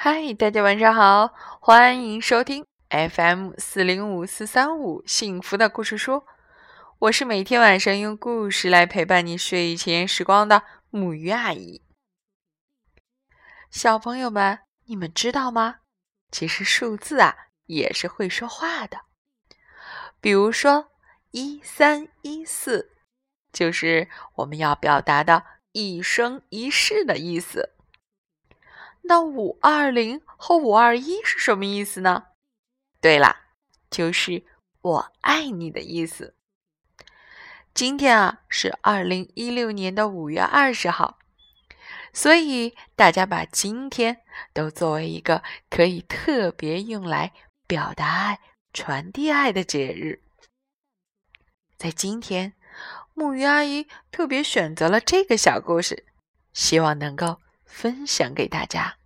嗨，大家晚上好，欢迎收听 FM 四零五四三五幸福的故事书。我是每天晚上用故事来陪伴你睡前时光的木鱼阿姨。小朋友们，你们知道吗？其实数字啊也是会说话的。比如说一三一四，就是我们要表达的一生一世的意思。那五二零和五二一是什么意思呢？对啦，就是我爱你的意思。今天啊是二零一六年的五月二十号，所以大家把今天都作为一个可以特别用来表达爱、传递爱的节日。在今天，木鱼阿姨特别选择了这个小故事，希望能够分享给大家。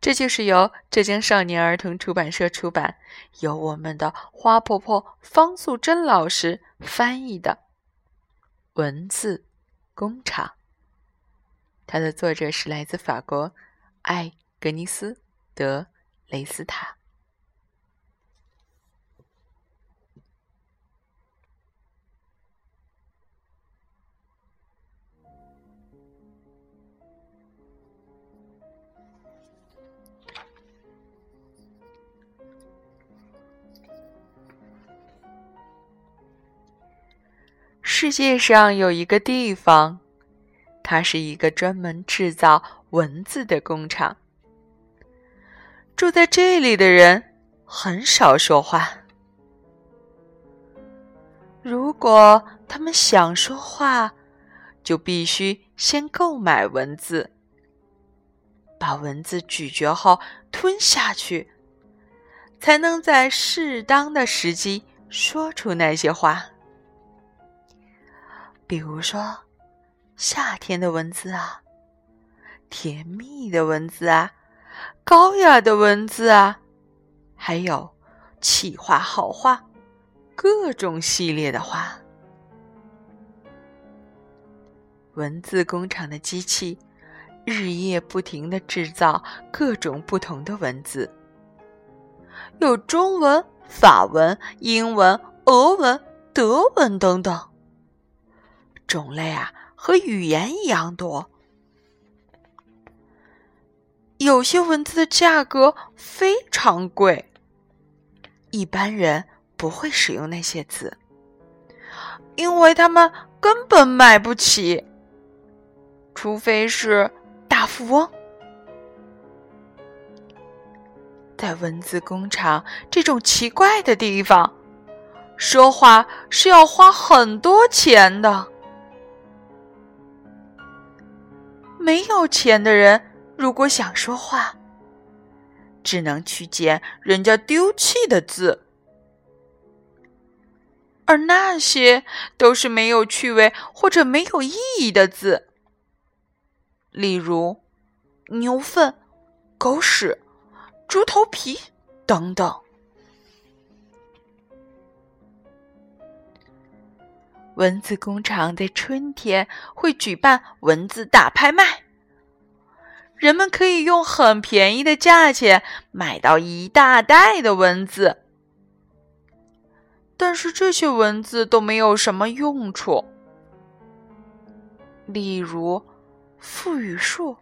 这就是由浙江少年儿童出版社出版，由我们的花婆婆方素珍老师翻译的文字工厂。它的作者是来自法国艾格尼斯·德雷斯塔。世界上有一个地方，它是一个专门制造文字的工厂。住在这里的人很少说话。如果他们想说话，就必须先购买文字，把文字咀嚼后吞下去，才能在适当的时机说出那些话。比如说，夏天的文字啊，甜蜜的文字啊，高雅的文字啊，还有气话、好话，各种系列的话。文字工厂的机器日夜不停的制造各种不同的文字，有中文、法文、英文、俄文、德文等等。种类啊，和语言一样多。有些文字的价格非常贵，一般人不会使用那些字，因为他们根本买不起，除非是大富翁。在文字工厂这种奇怪的地方，说话是要花很多钱的。没有钱的人，如果想说话，只能去捡人家丢弃的字，而那些都是没有趣味或者没有意义的字，例如牛粪、狗屎、猪头皮等等。文字工厂在春天会举办文字大拍卖，人们可以用很便宜的价钱买到一大袋的文字。但是这些文字都没有什么用处，例如“富语树”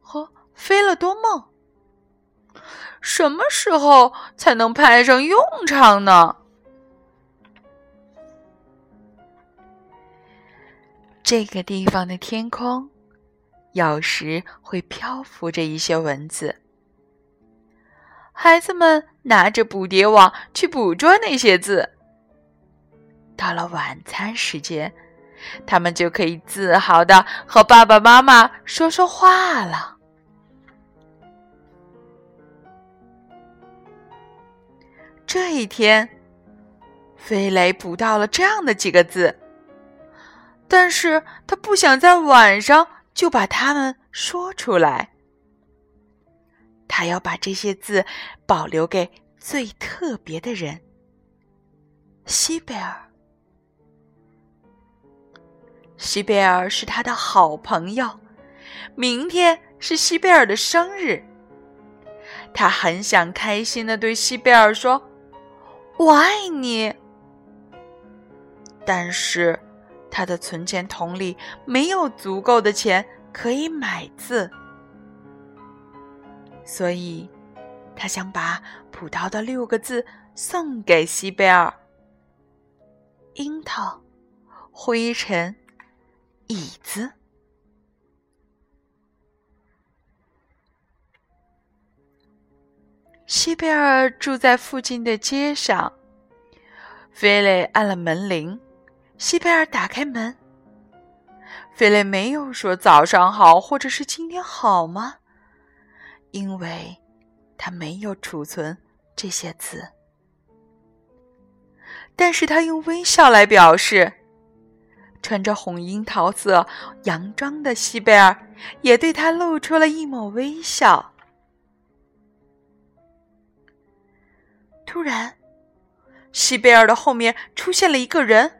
和“飞了多梦”，什么时候才能派上用场呢？这个地方的天空，有时会漂浮着一些文字。孩子们拿着捕蝶网去捕捉那些字。到了晚餐时间，他们就可以自豪的和爸爸妈妈说说话了。这一天，飞雷捕到了这样的几个字。但是他不想在晚上就把它们说出来，他要把这些字保留给最特别的人——西贝尔。西贝尔是他的好朋友，明天是西贝尔的生日，他很想开心的对西贝尔说：“我爱你。”但是他的存钱筒里没有足够的钱可以买字，所以他想把葡萄的六个字送给西贝尔：樱桃、灰尘、椅子。西贝尔住在附近的街上。菲雷按了门铃，西贝尔打开门。菲雷没有说“早上好”或者是“今天好吗”，因为他没有储存这些词。但是他用微笑来表示。穿着红樱桃色洋装的西贝尔也对他露出了一抹微笑。突然，西贝尔的后面出现了一个人——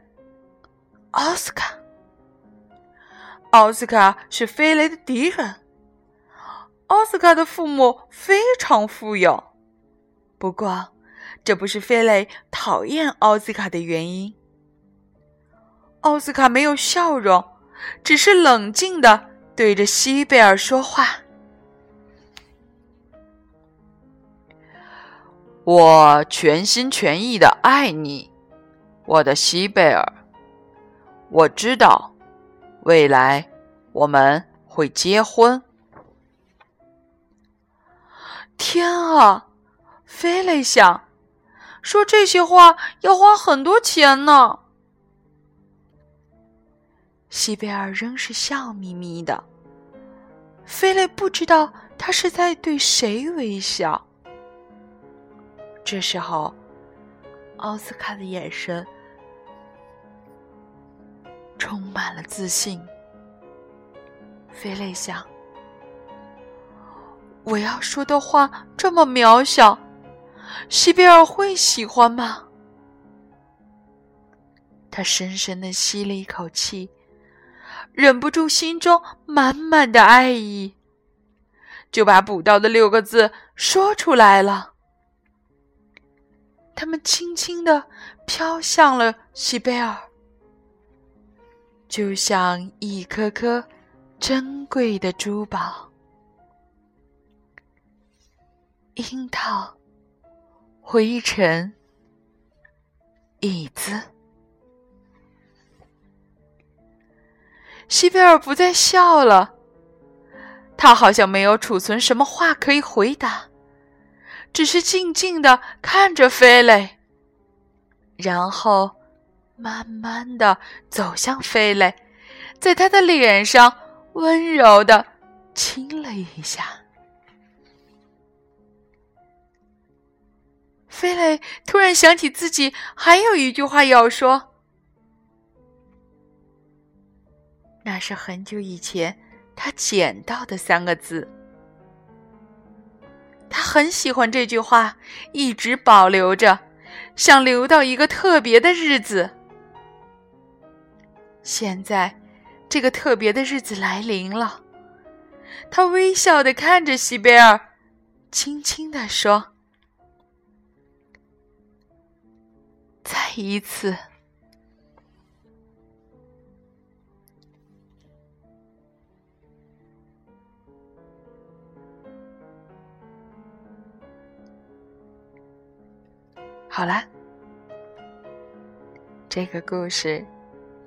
奥斯卡。奥斯卡是菲雷的敌人。奥斯卡的父母非常富有，不过这不是菲雷讨厌奥斯卡的原因。奥斯卡没有笑容，只是冷静的对着西贝尔说话。我全心全意的爱你，我的西贝尔。我知道，未来我们会结婚。天啊，菲雷想，说这些话要花很多钱呢。西贝尔仍是笑眯眯的。菲雷不知道他是在对谁微笑。这时候，奥斯卡的眼神充满了自信。菲雷想：“我要说的话这么渺小，西贝尔会喜欢吗？”他深深的吸了一口气，忍不住心中满满的爱意，就把补到的六个字说出来了。他们轻轻的飘向了西贝尔，就像一颗颗珍贵的珠宝。樱桃、灰尘、椅子。西贝尔不再笑了，他好像没有储存什么话可以回答。只是静静的看着飞雷，然后慢慢的走向飞雷，在他的脸上温柔的亲了一下。飞雷突然想起自己还有一句话要说，那是很久以前他捡到的三个字。他很喜欢这句话，一直保留着，想留到一个特别的日子。现在，这个特别的日子来临了。他微笑的看着西贝尔，轻轻的说：“再一次。”好啦，这个故事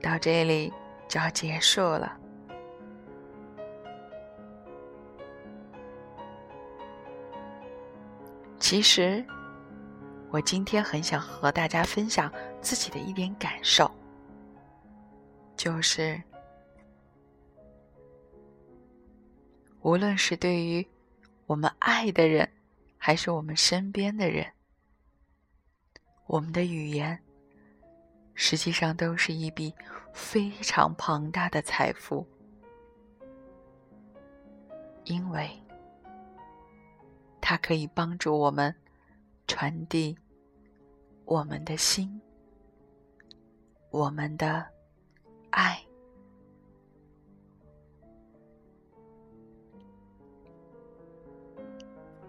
到这里就要结束了。其实，我今天很想和大家分享自己的一点感受，就是无论是对于我们爱的人，还是我们身边的人。我们的语言，实际上都是一笔非常庞大的财富，因为它可以帮助我们传递我们的心、我们的爱。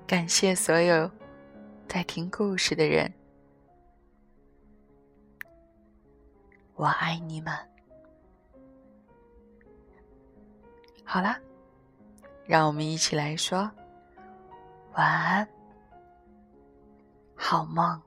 感谢所有在听故事的人，我爱你们。好啦，让我们一起来说晚安，好梦。